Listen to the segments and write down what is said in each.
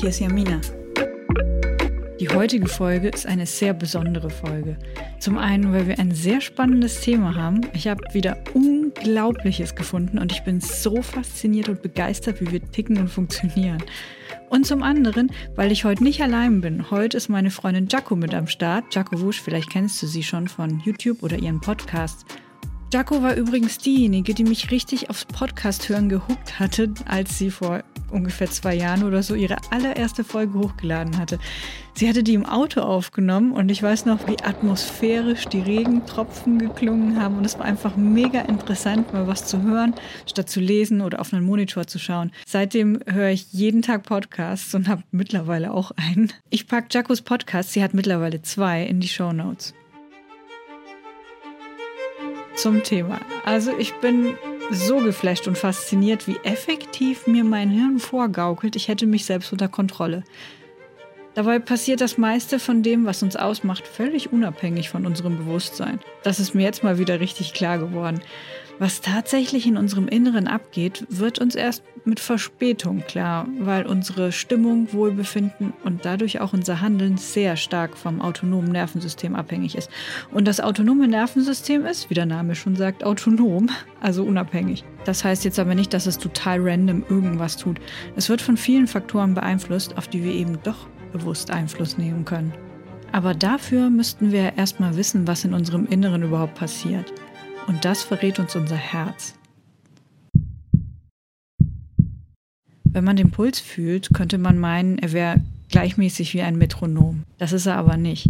hier ist Jamina. Die heutige Folge ist eine sehr besondere Folge. Zum einen, weil wir ein sehr spannendes Thema haben. Ich habe wieder Unglaubliches gefunden und ich bin so fasziniert und begeistert, wie wir ticken und funktionieren. Und zum anderen, weil ich heute nicht allein bin. Heute ist meine Freundin Jaco mit am Start. Jaco Wusch, vielleicht kennst du sie schon von YouTube oder ihren Podcasts. Jaco war übrigens diejenige, die mich richtig aufs Podcast hören gehuckt hatte, als sie vor ungefähr zwei Jahren oder so ihre allererste Folge hochgeladen hatte. Sie hatte die im Auto aufgenommen und ich weiß noch, wie atmosphärisch die Regentropfen geklungen haben und es war einfach mega interessant, mal was zu hören, statt zu lesen oder auf einen Monitor zu schauen. Seitdem höre ich jeden Tag Podcasts und habe mittlerweile auch einen. Ich packe Jacos Podcast, sie hat mittlerweile zwei, in die Show Notes. Zum Thema. Also ich bin so geflasht und fasziniert, wie effektiv mir mein Hirn vorgaukelt, ich hätte mich selbst unter Kontrolle. Dabei passiert das meiste von dem, was uns ausmacht, völlig unabhängig von unserem Bewusstsein. Das ist mir jetzt mal wieder richtig klar geworden. Was tatsächlich in unserem Inneren abgeht, wird uns erst mit Verspätung klar, weil unsere Stimmung, Wohlbefinden und dadurch auch unser Handeln sehr stark vom autonomen Nervensystem abhängig ist. Und das autonome Nervensystem ist, wie der Name schon sagt, autonom, also unabhängig. Das heißt jetzt aber nicht, dass es total random irgendwas tut. Es wird von vielen Faktoren beeinflusst, auf die wir eben doch bewusst Einfluss nehmen können. Aber dafür müssten wir erstmal wissen, was in unserem Inneren überhaupt passiert. Und das verrät uns unser Herz. Wenn man den Puls fühlt, könnte man meinen, er wäre gleichmäßig wie ein Metronom. Das ist er aber nicht.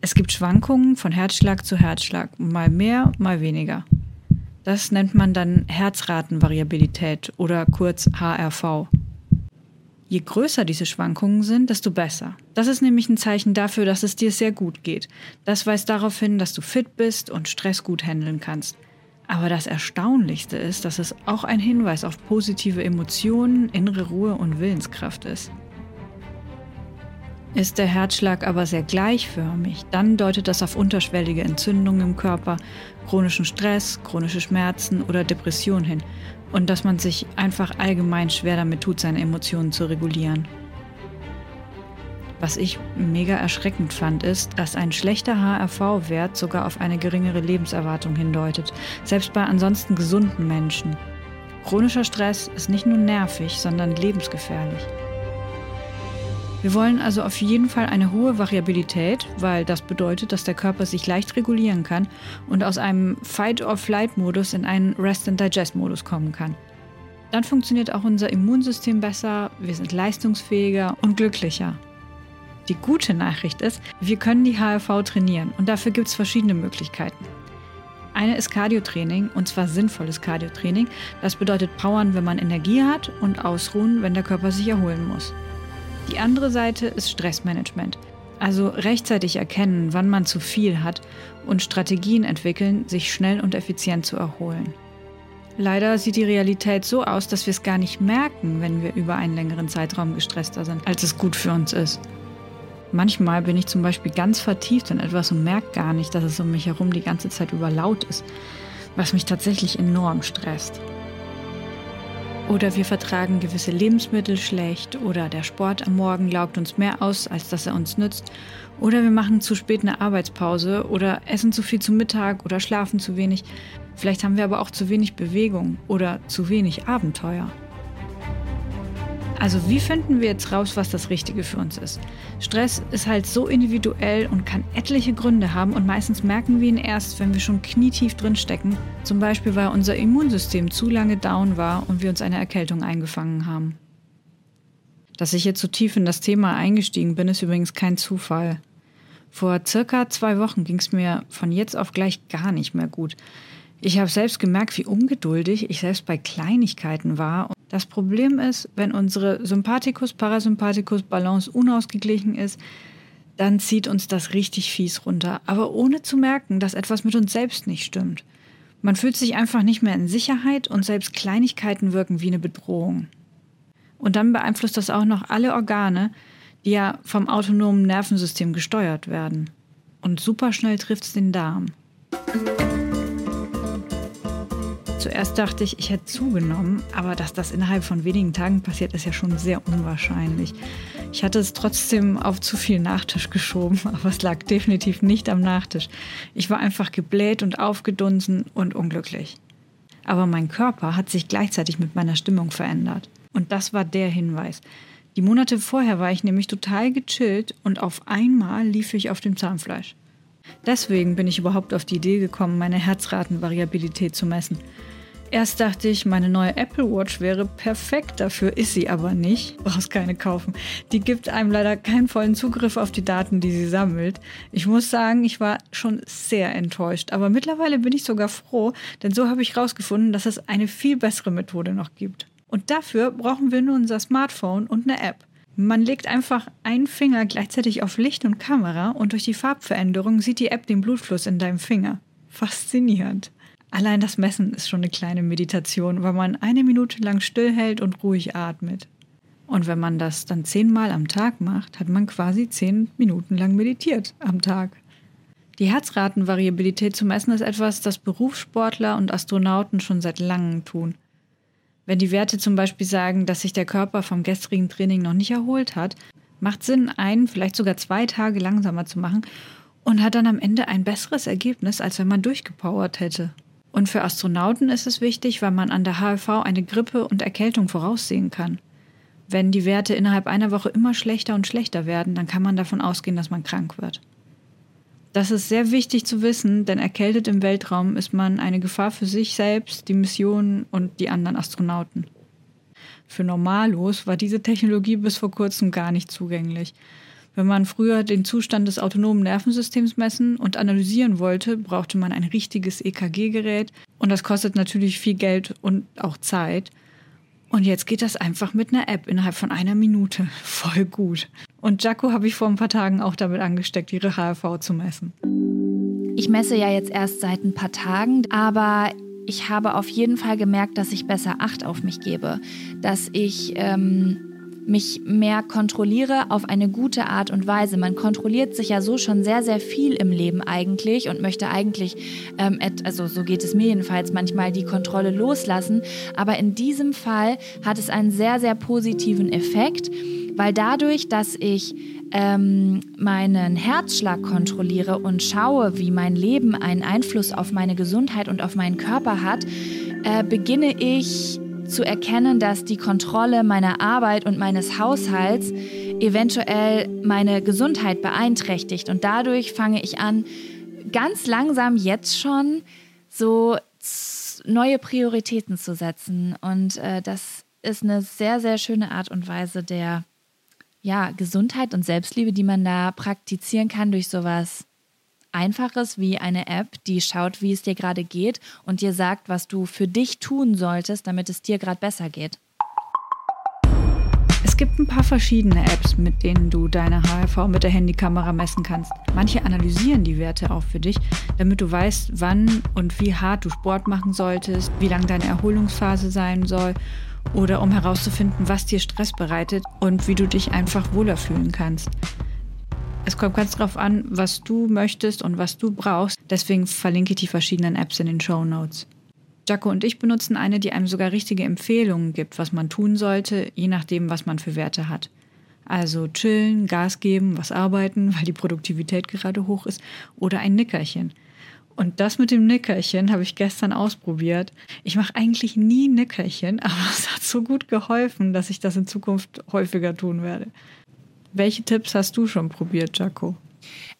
Es gibt Schwankungen von Herzschlag zu Herzschlag, mal mehr, mal weniger. Das nennt man dann Herzratenvariabilität oder kurz HRV. Je größer diese Schwankungen sind, desto besser. Das ist nämlich ein Zeichen dafür, dass es dir sehr gut geht. Das weist darauf hin, dass du fit bist und Stress gut handeln kannst. Aber das Erstaunlichste ist, dass es auch ein Hinweis auf positive Emotionen, innere Ruhe und Willenskraft ist. Ist der Herzschlag aber sehr gleichförmig, dann deutet das auf unterschwellige Entzündungen im Körper, chronischen Stress, chronische Schmerzen oder Depression hin und dass man sich einfach allgemein schwer damit tut, seine Emotionen zu regulieren. Was ich mega erschreckend fand, ist, dass ein schlechter HRV-Wert sogar auf eine geringere Lebenserwartung hindeutet, selbst bei ansonsten gesunden Menschen. Chronischer Stress ist nicht nur nervig, sondern lebensgefährlich. Wir wollen also auf jeden Fall eine hohe Variabilität, weil das bedeutet, dass der Körper sich leicht regulieren kann und aus einem Fight-or-Flight-Modus in einen Rest-and-Digest-Modus kommen kann. Dann funktioniert auch unser Immunsystem besser, wir sind leistungsfähiger und glücklicher. Die gute Nachricht ist, wir können die HRV trainieren und dafür gibt es verschiedene Möglichkeiten. Eine ist Cardiotraining und zwar sinnvolles Cardiotraining. Das bedeutet Powern, wenn man Energie hat und Ausruhen, wenn der Körper sich erholen muss. Die andere Seite ist Stressmanagement. Also rechtzeitig erkennen, wann man zu viel hat und Strategien entwickeln, sich schnell und effizient zu erholen. Leider sieht die Realität so aus, dass wir es gar nicht merken, wenn wir über einen längeren Zeitraum gestresster sind, als es gut für uns ist. Manchmal bin ich zum Beispiel ganz vertieft in etwas und merke gar nicht, dass es um mich herum die ganze Zeit über laut ist, was mich tatsächlich enorm stresst. Oder wir vertragen gewisse Lebensmittel schlecht oder der Sport am Morgen laugt uns mehr aus, als dass er uns nützt. Oder wir machen zu spät eine Arbeitspause oder essen zu viel zu Mittag oder schlafen zu wenig. Vielleicht haben wir aber auch zu wenig Bewegung oder zu wenig Abenteuer. Also wie finden wir jetzt raus, was das Richtige für uns ist? Stress ist halt so individuell und kann etliche Gründe haben und meistens merken wir ihn erst, wenn wir schon knietief drinstecken. Zum Beispiel, weil unser Immunsystem zu lange down war und wir uns eine Erkältung eingefangen haben. Dass ich jetzt so tief in das Thema eingestiegen bin, ist übrigens kein Zufall. Vor circa zwei Wochen ging es mir von jetzt auf gleich gar nicht mehr gut. Ich habe selbst gemerkt, wie ungeduldig ich selbst bei Kleinigkeiten war das Problem ist, wenn unsere Sympathikus-Parasympathikus-Balance unausgeglichen ist, dann zieht uns das richtig fies runter, aber ohne zu merken, dass etwas mit uns selbst nicht stimmt. Man fühlt sich einfach nicht mehr in Sicherheit und selbst Kleinigkeiten wirken wie eine Bedrohung. Und dann beeinflusst das auch noch alle Organe, die ja vom autonomen Nervensystem gesteuert werden. Und superschnell trifft es den Darm. Zuerst dachte ich, ich hätte zugenommen, aber dass das innerhalb von wenigen Tagen passiert, ist ja schon sehr unwahrscheinlich. Ich hatte es trotzdem auf zu viel Nachtisch geschoben, aber es lag definitiv nicht am Nachtisch. Ich war einfach gebläht und aufgedunsen und unglücklich. Aber mein Körper hat sich gleichzeitig mit meiner Stimmung verändert. Und das war der Hinweis. Die Monate vorher war ich nämlich total gechillt und auf einmal lief ich auf dem Zahnfleisch. Deswegen bin ich überhaupt auf die Idee gekommen, meine Herzratenvariabilität zu messen. Erst dachte ich, meine neue Apple Watch wäre perfekt dafür, ist sie aber nicht. Brauchst keine kaufen. Die gibt einem leider keinen vollen Zugriff auf die Daten, die sie sammelt. Ich muss sagen, ich war schon sehr enttäuscht, aber mittlerweile bin ich sogar froh, denn so habe ich herausgefunden, dass es eine viel bessere Methode noch gibt. Und dafür brauchen wir nur unser Smartphone und eine App. Man legt einfach einen Finger gleichzeitig auf Licht und Kamera und durch die Farbveränderung sieht die App den Blutfluss in deinem Finger. Faszinierend. Allein das Messen ist schon eine kleine Meditation, weil man eine Minute lang stillhält und ruhig atmet. Und wenn man das dann zehnmal am Tag macht, hat man quasi zehn Minuten lang meditiert am Tag. Die Herzratenvariabilität zu messen ist etwas, das Berufssportler und Astronauten schon seit langem tun. Wenn die Werte zum Beispiel sagen, dass sich der Körper vom gestrigen Training noch nicht erholt hat, macht Sinn, einen, vielleicht sogar zwei Tage langsamer zu machen und hat dann am Ende ein besseres Ergebnis, als wenn man durchgepowert hätte. Und für Astronauten ist es wichtig, weil man an der HLV eine Grippe und Erkältung voraussehen kann. Wenn die Werte innerhalb einer Woche immer schlechter und schlechter werden, dann kann man davon ausgehen, dass man krank wird. Das ist sehr wichtig zu wissen, denn erkältet im Weltraum ist man eine Gefahr für sich selbst, die Mission und die anderen Astronauten. Für Normalos war diese Technologie bis vor kurzem gar nicht zugänglich. Wenn man früher den Zustand des autonomen Nervensystems messen und analysieren wollte, brauchte man ein richtiges EKG-Gerät und das kostet natürlich viel Geld und auch Zeit. Und jetzt geht das einfach mit einer App innerhalb von einer Minute. Voll gut. Und Jaco habe ich vor ein paar Tagen auch damit angesteckt, ihre HRV zu messen. Ich messe ja jetzt erst seit ein paar Tagen, aber ich habe auf jeden Fall gemerkt, dass ich besser Acht auf mich gebe, dass ich ähm, mich mehr kontrolliere auf eine gute Art und Weise. Man kontrolliert sich ja so schon sehr, sehr viel im Leben eigentlich und möchte eigentlich, ähm, also so geht es mir jedenfalls, manchmal die Kontrolle loslassen. Aber in diesem Fall hat es einen sehr, sehr positiven Effekt, weil dadurch, dass ich ähm, meinen Herzschlag kontrolliere und schaue, wie mein Leben einen Einfluss auf meine Gesundheit und auf meinen Körper hat, äh, beginne ich zu erkennen, dass die Kontrolle meiner Arbeit und meines Haushalts eventuell meine Gesundheit beeinträchtigt. Und dadurch fange ich an, ganz langsam jetzt schon so neue Prioritäten zu setzen. Und äh, das ist eine sehr, sehr schöne Art und Weise der ja, Gesundheit und Selbstliebe, die man da praktizieren kann durch sowas Einfaches wie eine App, die schaut, wie es dir gerade geht und dir sagt, was du für dich tun solltest, damit es dir gerade besser geht. Es gibt ein paar verschiedene Apps, mit denen du deine HRV mit der Handykamera messen kannst. Manche analysieren die Werte auch für dich, damit du weißt, wann und wie hart du Sport machen solltest, wie lang deine Erholungsphase sein soll oder um herauszufinden, was dir Stress bereitet und wie du dich einfach wohler fühlen kannst. Es kommt ganz drauf an, was du möchtest und was du brauchst. Deswegen verlinke ich die verschiedenen Apps in den Show Notes. Jaco und ich benutzen eine, die einem sogar richtige Empfehlungen gibt, was man tun sollte, je nachdem, was man für Werte hat. Also chillen, Gas geben, was arbeiten, weil die Produktivität gerade hoch ist, oder ein Nickerchen. Und das mit dem Nickerchen habe ich gestern ausprobiert. Ich mache eigentlich nie Nickerchen, aber es hat so gut geholfen, dass ich das in Zukunft häufiger tun werde. Welche Tipps hast du schon probiert, Jaco?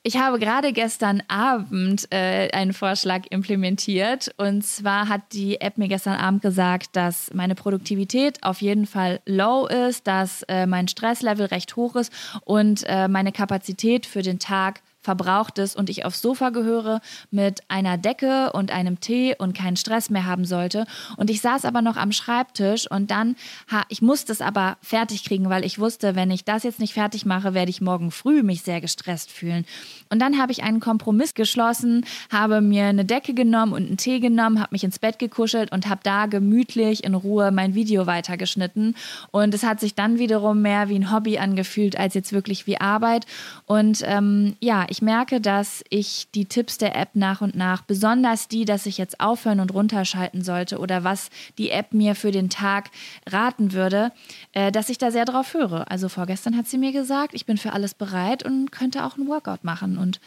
Ich habe gerade gestern Abend äh, einen Vorschlag implementiert. Und zwar hat die App mir gestern Abend gesagt, dass meine Produktivität auf jeden Fall low ist, dass äh, mein Stresslevel recht hoch ist und äh, meine Kapazität für den Tag verbraucht ist und ich aufs Sofa gehöre mit einer Decke und einem Tee und keinen Stress mehr haben sollte. Und ich saß aber noch am Schreibtisch und dann, ha, ich musste es aber fertig kriegen, weil ich wusste, wenn ich das jetzt nicht fertig mache, werde ich morgen früh mich sehr gestresst fühlen. Und dann habe ich einen Kompromiss geschlossen, habe mir eine Decke genommen und einen Tee genommen, habe mich ins Bett gekuschelt und habe da gemütlich in Ruhe mein Video weitergeschnitten. Und es hat sich dann wiederum mehr wie ein Hobby angefühlt als jetzt wirklich wie Arbeit. Und ähm, ja, ich merke, dass ich die Tipps der App nach und nach, besonders die, dass ich jetzt aufhören und runterschalten sollte oder was die App mir für den Tag raten würde, äh, dass ich da sehr drauf höre. Also vorgestern hat sie mir gesagt, ich bin für alles bereit und könnte auch ein Workout machen. Und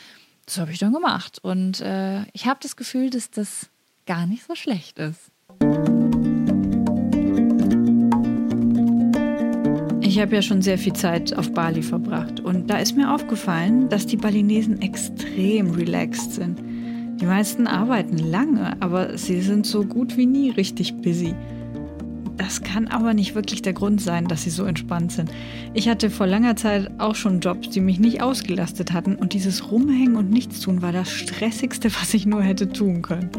das habe ich dann gemacht. Und äh, ich habe das Gefühl, dass das gar nicht so schlecht ist. Ich habe ja schon sehr viel Zeit auf Bali verbracht und da ist mir aufgefallen, dass die Balinesen extrem relaxed sind. Die meisten arbeiten lange, aber sie sind so gut wie nie richtig busy. Das kann aber nicht wirklich der Grund sein, dass sie so entspannt sind. Ich hatte vor langer Zeit auch schon Jobs, die mich nicht ausgelastet hatten und dieses Rumhängen und Nichtstun war das Stressigste, was ich nur hätte tun können.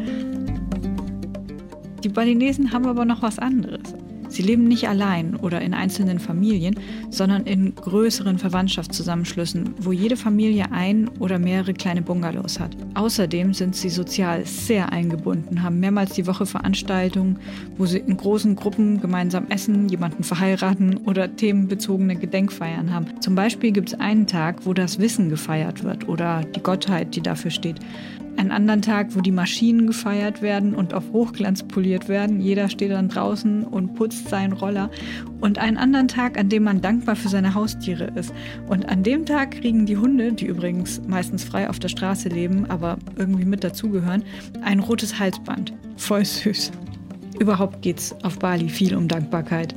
Die Balinesen haben aber noch was anderes. Sie leben nicht allein oder in einzelnen Familien, sondern in größeren Verwandtschaftszusammenschlüssen, wo jede Familie ein oder mehrere kleine Bungalows hat. Außerdem sind sie sozial sehr eingebunden, haben mehrmals die Woche Veranstaltungen, wo sie in großen Gruppen gemeinsam essen, jemanden verheiraten oder themenbezogene Gedenkfeiern haben. Zum Beispiel gibt es einen Tag, wo das Wissen gefeiert wird oder die Gottheit, die dafür steht einen anderen Tag, wo die Maschinen gefeiert werden und auf Hochglanz poliert werden. Jeder steht dann draußen und putzt seinen Roller. Und einen anderen Tag, an dem man dankbar für seine Haustiere ist. Und an dem Tag kriegen die Hunde, die übrigens meistens frei auf der Straße leben, aber irgendwie mit dazugehören, ein rotes Halsband. Voll süß. Überhaupt geht's auf Bali viel um Dankbarkeit.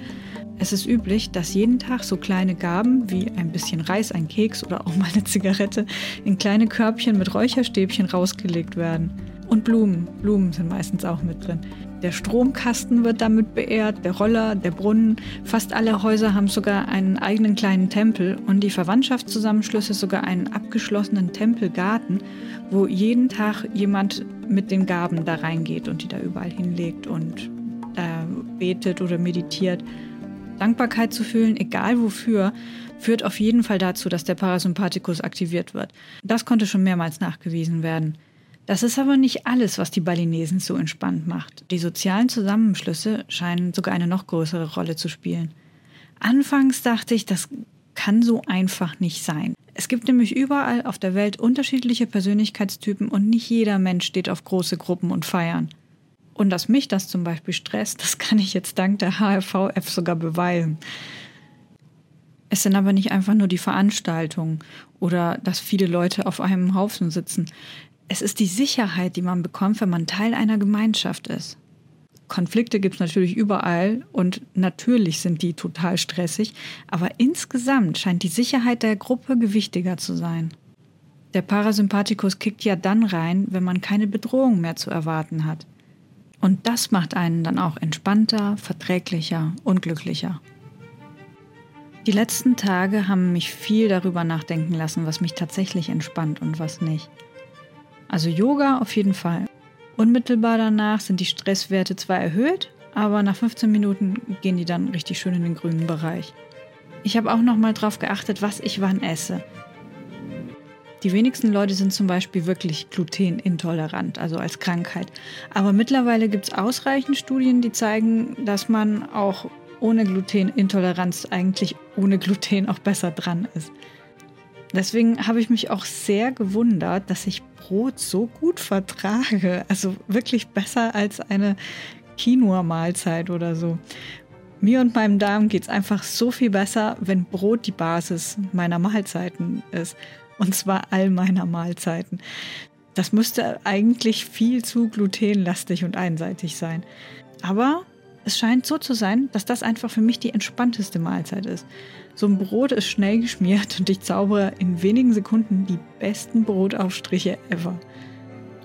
Es ist üblich, dass jeden Tag so kleine Gaben wie ein bisschen Reis, ein Keks oder auch mal eine Zigarette in kleine Körbchen mit Räucherstäbchen rausgelegt werden. Und Blumen. Blumen sind meistens auch mit drin. Der Stromkasten wird damit beehrt, der Roller, der Brunnen. Fast alle Häuser haben sogar einen eigenen kleinen Tempel und die Verwandtschaftszusammenschlüsse sogar einen abgeschlossenen Tempelgarten, wo jeden Tag jemand mit den Gaben da reingeht und die da überall hinlegt und äh, betet oder meditiert. Dankbarkeit zu fühlen, egal wofür, führt auf jeden Fall dazu, dass der Parasympathikus aktiviert wird. Das konnte schon mehrmals nachgewiesen werden. Das ist aber nicht alles, was die Balinesen so entspannt macht. Die sozialen Zusammenschlüsse scheinen sogar eine noch größere Rolle zu spielen. Anfangs dachte ich, das kann so einfach nicht sein. Es gibt nämlich überall auf der Welt unterschiedliche Persönlichkeitstypen und nicht jeder Mensch steht auf große Gruppen und Feiern. Und dass mich das zum Beispiel stresst, das kann ich jetzt dank der HRVF sogar beweisen. Es sind aber nicht einfach nur die Veranstaltungen oder dass viele Leute auf einem Haufen sitzen. Es ist die Sicherheit, die man bekommt, wenn man Teil einer Gemeinschaft ist. Konflikte gibt es natürlich überall und natürlich sind die total stressig, aber insgesamt scheint die Sicherheit der Gruppe gewichtiger zu sein. Der Parasympathikus kickt ja dann rein, wenn man keine Bedrohung mehr zu erwarten hat. Und das macht einen dann auch entspannter, verträglicher und glücklicher. Die letzten Tage haben mich viel darüber nachdenken lassen, was mich tatsächlich entspannt und was nicht. Also Yoga auf jeden Fall. Unmittelbar danach sind die Stresswerte zwar erhöht, aber nach 15 Minuten gehen die dann richtig schön in den grünen Bereich. Ich habe auch noch mal drauf geachtet, was ich wann esse. Die wenigsten Leute sind zum Beispiel wirklich glutenintolerant, also als Krankheit. Aber mittlerweile gibt es ausreichend Studien, die zeigen, dass man auch ohne Glutenintoleranz eigentlich ohne Gluten auch besser dran ist. Deswegen habe ich mich auch sehr gewundert, dass ich Brot so gut vertrage. Also wirklich besser als eine Quinoa-Mahlzeit oder so. Mir und meinem Darm geht es einfach so viel besser, wenn Brot die Basis meiner Mahlzeiten ist. Und zwar all meiner Mahlzeiten. Das müsste eigentlich viel zu glutenlastig und einseitig sein. Aber es scheint so zu sein, dass das einfach für mich die entspannteste Mahlzeit ist. So ein Brot ist schnell geschmiert und ich zaubere in wenigen Sekunden die besten Brotaufstriche ever.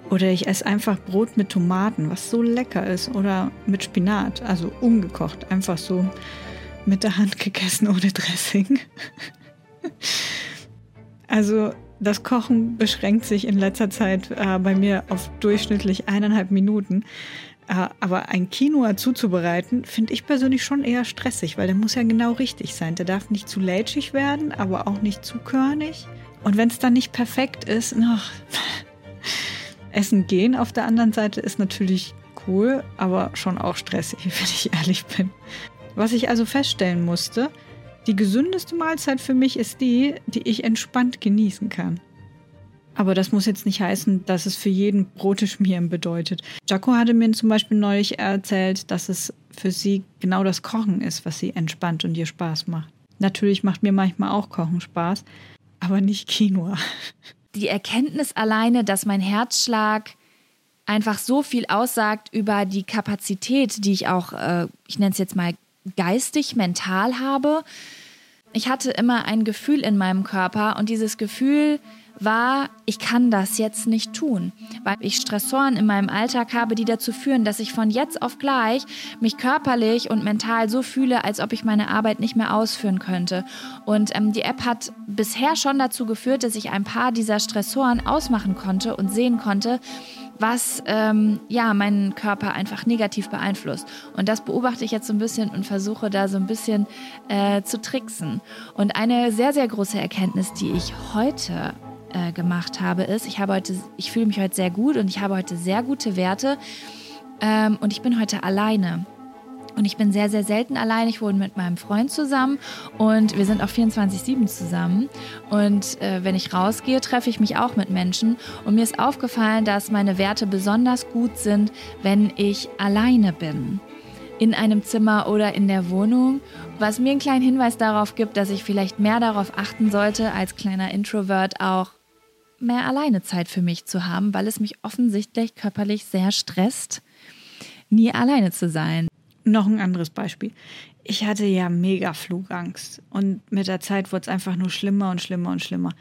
Oder ich esse einfach Brot mit Tomaten, was so lecker ist. Oder mit Spinat, also ungekocht, einfach so mit der Hand gegessen ohne Dressing. Also das Kochen beschränkt sich in letzter Zeit äh, bei mir auf durchschnittlich eineinhalb Minuten. Äh, aber ein Quinoa zuzubereiten, finde ich persönlich schon eher stressig, weil der muss ja genau richtig sein. Der darf nicht zu lätschig werden, aber auch nicht zu körnig. Und wenn es dann nicht perfekt ist, noch Essen gehen auf der anderen Seite ist natürlich cool, aber schon auch stressig, wenn ich ehrlich bin. Was ich also feststellen musste, die gesündeste Mahlzeit für mich ist die, die ich entspannt genießen kann. Aber das muss jetzt nicht heißen, dass es für jeden Brote schmieren bedeutet. Jaco hatte mir zum Beispiel neulich erzählt, dass es für sie genau das Kochen ist, was sie entspannt und ihr Spaß macht. Natürlich macht mir manchmal auch Kochen Spaß, aber nicht Quinoa. Die Erkenntnis alleine, dass mein Herzschlag einfach so viel aussagt über die Kapazität, die ich auch, äh, ich nenne es jetzt mal geistig, mental habe. Ich hatte immer ein Gefühl in meinem Körper und dieses Gefühl war, ich kann das jetzt nicht tun, weil ich Stressoren in meinem Alltag habe, die dazu führen, dass ich von jetzt auf gleich mich körperlich und mental so fühle, als ob ich meine Arbeit nicht mehr ausführen könnte. Und ähm, die App hat bisher schon dazu geführt, dass ich ein paar dieser Stressoren ausmachen konnte und sehen konnte, was ähm, ja meinen Körper einfach negativ beeinflusst. Und das beobachte ich jetzt so ein bisschen und versuche da so ein bisschen äh, zu tricksen. Und eine sehr, sehr große Erkenntnis, die ich heute äh, gemacht habe, ist, ich habe heute, ich fühle mich heute sehr gut und ich habe heute sehr gute Werte ähm, und ich bin heute alleine. Und ich bin sehr, sehr selten allein. Ich wohne mit meinem Freund zusammen und wir sind auch 24-7 zusammen. Und äh, wenn ich rausgehe, treffe ich mich auch mit Menschen. Und mir ist aufgefallen, dass meine Werte besonders gut sind, wenn ich alleine bin in einem Zimmer oder in der Wohnung, was mir einen kleinen Hinweis darauf gibt, dass ich vielleicht mehr darauf achten sollte, als kleiner Introvert auch mehr alleine Zeit für mich zu haben, weil es mich offensichtlich körperlich sehr stresst, nie alleine zu sein. Noch ein anderes Beispiel. Ich hatte ja mega Flugangst und mit der Zeit wurde es einfach nur schlimmer und schlimmer und schlimmer.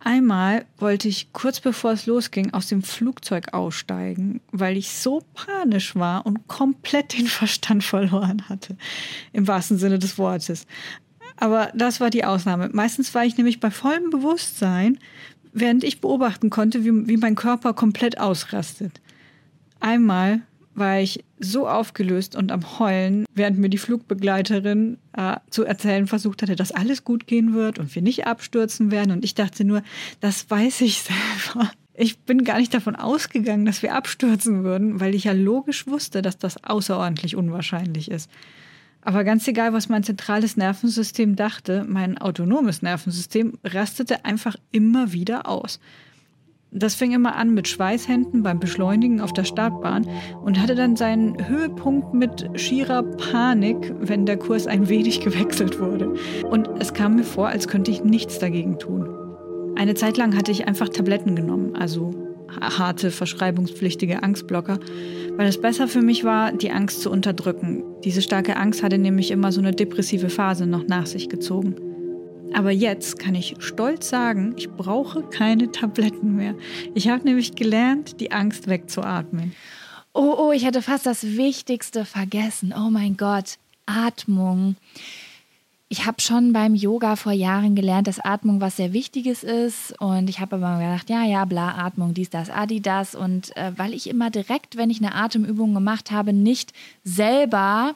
Einmal wollte ich kurz bevor es losging aus dem Flugzeug aussteigen, weil ich so panisch war und komplett den Verstand verloren hatte. Im wahrsten Sinne des Wortes. Aber das war die Ausnahme. Meistens war ich nämlich bei vollem Bewusstsein, während ich beobachten konnte, wie, wie mein Körper komplett ausrastet. Einmal war ich so aufgelöst und am Heulen, während mir die Flugbegleiterin äh, zu erzählen versucht hatte, dass alles gut gehen wird und wir nicht abstürzen werden. Und ich dachte nur, das weiß ich selber. Ich bin gar nicht davon ausgegangen, dass wir abstürzen würden, weil ich ja logisch wusste, dass das außerordentlich unwahrscheinlich ist. Aber ganz egal, was mein zentrales Nervensystem dachte, mein autonomes Nervensystem rastete einfach immer wieder aus. Das fing immer an mit Schweißhänden beim Beschleunigen auf der Startbahn und hatte dann seinen Höhepunkt mit schierer Panik, wenn der Kurs ein wenig gewechselt wurde. Und es kam mir vor, als könnte ich nichts dagegen tun. Eine Zeit lang hatte ich einfach Tabletten genommen, also harte, verschreibungspflichtige Angstblocker, weil es besser für mich war, die Angst zu unterdrücken. Diese starke Angst hatte nämlich immer so eine depressive Phase noch nach sich gezogen. Aber jetzt kann ich stolz sagen, ich brauche keine Tabletten mehr. Ich habe nämlich gelernt, die Angst wegzuatmen. Oh, oh, ich hatte fast das Wichtigste vergessen. Oh mein Gott, Atmung. Ich habe schon beim Yoga vor Jahren gelernt, dass Atmung was sehr Wichtiges ist. Und ich habe aber gedacht, ja, ja, bla, Atmung, dies, das, adi, das. Und äh, weil ich immer direkt, wenn ich eine Atemübung gemacht habe, nicht selber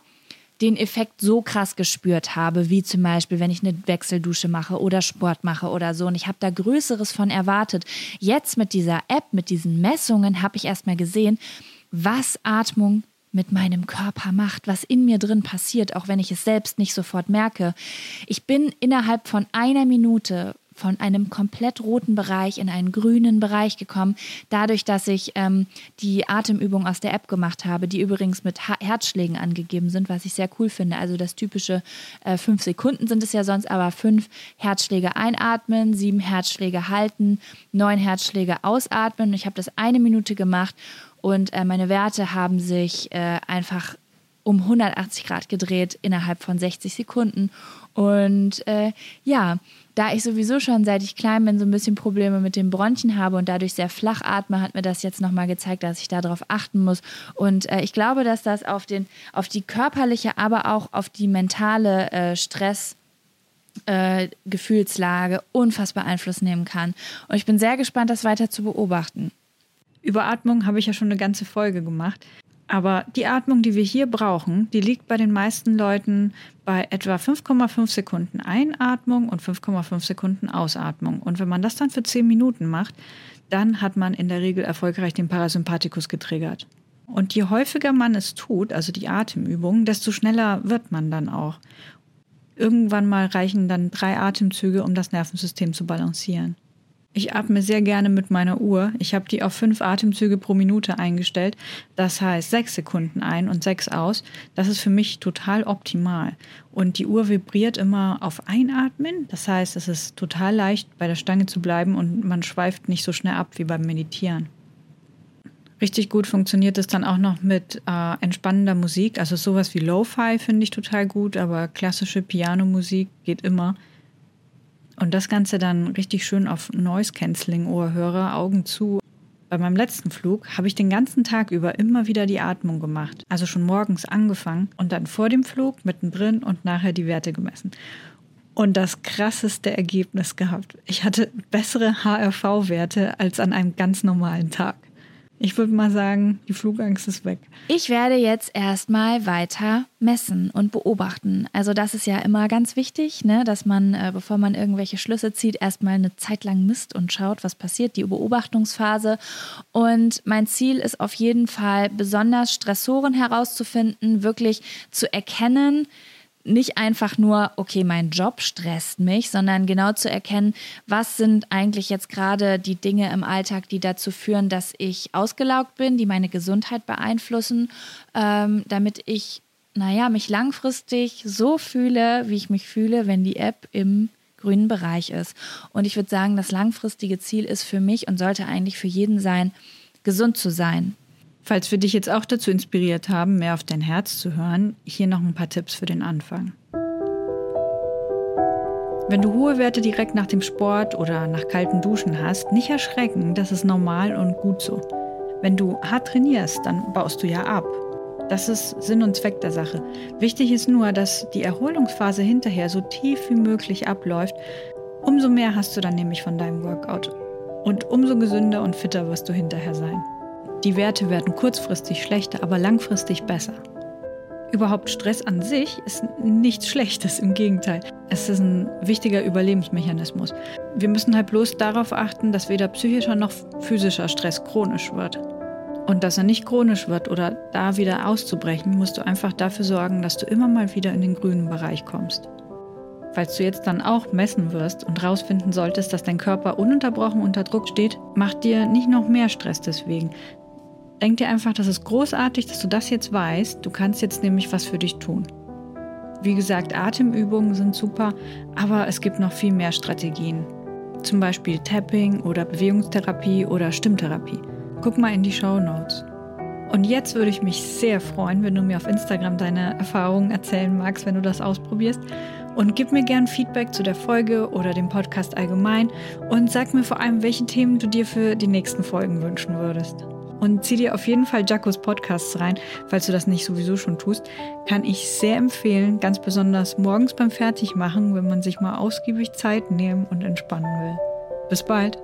den Effekt so krass gespürt habe, wie zum Beispiel, wenn ich eine Wechseldusche mache oder Sport mache oder so. Und ich habe da Größeres von erwartet. Jetzt mit dieser App, mit diesen Messungen, habe ich erstmal gesehen, was Atmung mit meinem Körper macht, was in mir drin passiert, auch wenn ich es selbst nicht sofort merke. Ich bin innerhalb von einer Minute von einem komplett roten Bereich in einen grünen Bereich gekommen, dadurch, dass ich ähm, die Atemübung aus der App gemacht habe, die übrigens mit Herzschlägen angegeben sind, was ich sehr cool finde. Also das typische äh, fünf Sekunden sind es ja sonst, aber fünf Herzschläge einatmen, sieben Herzschläge halten, neun Herzschläge ausatmen. Ich habe das eine Minute gemacht und äh, meine Werte haben sich äh, einfach um 180 Grad gedreht innerhalb von 60 Sekunden. Und äh, ja, da ich sowieso schon seit ich klein bin so ein bisschen Probleme mit den Bronchien habe und dadurch sehr flach atme, hat mir das jetzt nochmal gezeigt, dass ich darauf achten muss. Und äh, ich glaube, dass das auf, den, auf die körperliche, aber auch auf die mentale äh, Stress- äh, Gefühlslage unfassbar Einfluss nehmen kann. Und ich bin sehr gespannt, das weiter zu beobachten. Über Atmung habe ich ja schon eine ganze Folge gemacht. Aber die Atmung, die wir hier brauchen, die liegt bei den meisten Leuten bei etwa 5,5 Sekunden Einatmung und 5,5 Sekunden Ausatmung. Und wenn man das dann für 10 Minuten macht, dann hat man in der Regel erfolgreich den Parasympathikus getriggert. Und je häufiger man es tut, also die Atemübungen, desto schneller wird man dann auch. Irgendwann mal reichen dann drei Atemzüge, um das Nervensystem zu balancieren. Ich atme sehr gerne mit meiner Uhr. Ich habe die auf fünf Atemzüge pro Minute eingestellt. Das heißt sechs Sekunden ein und sechs aus. Das ist für mich total optimal. Und die Uhr vibriert immer auf Einatmen. Das heißt, es ist total leicht, bei der Stange zu bleiben und man schweift nicht so schnell ab wie beim Meditieren. Richtig gut funktioniert es dann auch noch mit äh, entspannender Musik. Also sowas wie Lo-Fi finde ich total gut, aber klassische Pianomusik geht immer. Und das Ganze dann richtig schön auf Noise Cancelling Ohrhörer, Augen zu. Bei meinem letzten Flug habe ich den ganzen Tag über immer wieder die Atmung gemacht. Also schon morgens angefangen und dann vor dem Flug, mittendrin und nachher die Werte gemessen. Und das krasseste Ergebnis gehabt. Ich hatte bessere HRV-Werte als an einem ganz normalen Tag. Ich würde mal sagen, die Flugangst ist weg. Ich werde jetzt erstmal weiter messen und beobachten. Also das ist ja immer ganz wichtig, ne? dass man, äh, bevor man irgendwelche Schlüsse zieht, erstmal eine Zeit lang misst und schaut, was passiert, die Beobachtungsphase. Und mein Ziel ist auf jeden Fall, besonders Stressoren herauszufinden, wirklich zu erkennen, nicht einfach nur, okay, mein Job stresst mich, sondern genau zu erkennen, was sind eigentlich jetzt gerade die Dinge im Alltag, die dazu führen, dass ich ausgelaugt bin, die meine Gesundheit beeinflussen, ähm, damit ich, naja, mich langfristig so fühle, wie ich mich fühle, wenn die App im grünen Bereich ist. Und ich würde sagen, das langfristige Ziel ist für mich und sollte eigentlich für jeden sein, gesund zu sein. Falls wir dich jetzt auch dazu inspiriert haben, mehr auf dein Herz zu hören, hier noch ein paar Tipps für den Anfang. Wenn du hohe Werte direkt nach dem Sport oder nach kalten Duschen hast, nicht erschrecken, das ist normal und gut so. Wenn du hart trainierst, dann baust du ja ab. Das ist Sinn und Zweck der Sache. Wichtig ist nur, dass die Erholungsphase hinterher so tief wie möglich abläuft. Umso mehr hast du dann nämlich von deinem Workout. Und umso gesünder und fitter wirst du hinterher sein. Die Werte werden kurzfristig schlechter, aber langfristig besser. Überhaupt Stress an sich ist nichts Schlechtes, im Gegenteil. Es ist ein wichtiger Überlebensmechanismus. Wir müssen halt bloß darauf achten, dass weder psychischer noch physischer Stress chronisch wird. Und dass er nicht chronisch wird oder da wieder auszubrechen, musst du einfach dafür sorgen, dass du immer mal wieder in den grünen Bereich kommst. Falls du jetzt dann auch messen wirst und rausfinden solltest, dass dein Körper ununterbrochen unter Druck steht, mach dir nicht noch mehr Stress deswegen. Denk dir einfach, das ist großartig, dass du das jetzt weißt. Du kannst jetzt nämlich was für dich tun. Wie gesagt, Atemübungen sind super, aber es gibt noch viel mehr Strategien. Zum Beispiel Tapping oder Bewegungstherapie oder Stimmtherapie. Guck mal in die Show Notes. Und jetzt würde ich mich sehr freuen, wenn du mir auf Instagram deine Erfahrungen erzählen magst, wenn du das ausprobierst. Und gib mir gern Feedback zu der Folge oder dem Podcast allgemein und sag mir vor allem, welche Themen du dir für die nächsten Folgen wünschen würdest. Und zieh dir auf jeden Fall Jacos Podcasts rein, falls du das nicht sowieso schon tust. Kann ich sehr empfehlen, ganz besonders morgens beim Fertigmachen, wenn man sich mal ausgiebig Zeit nehmen und entspannen will. Bis bald!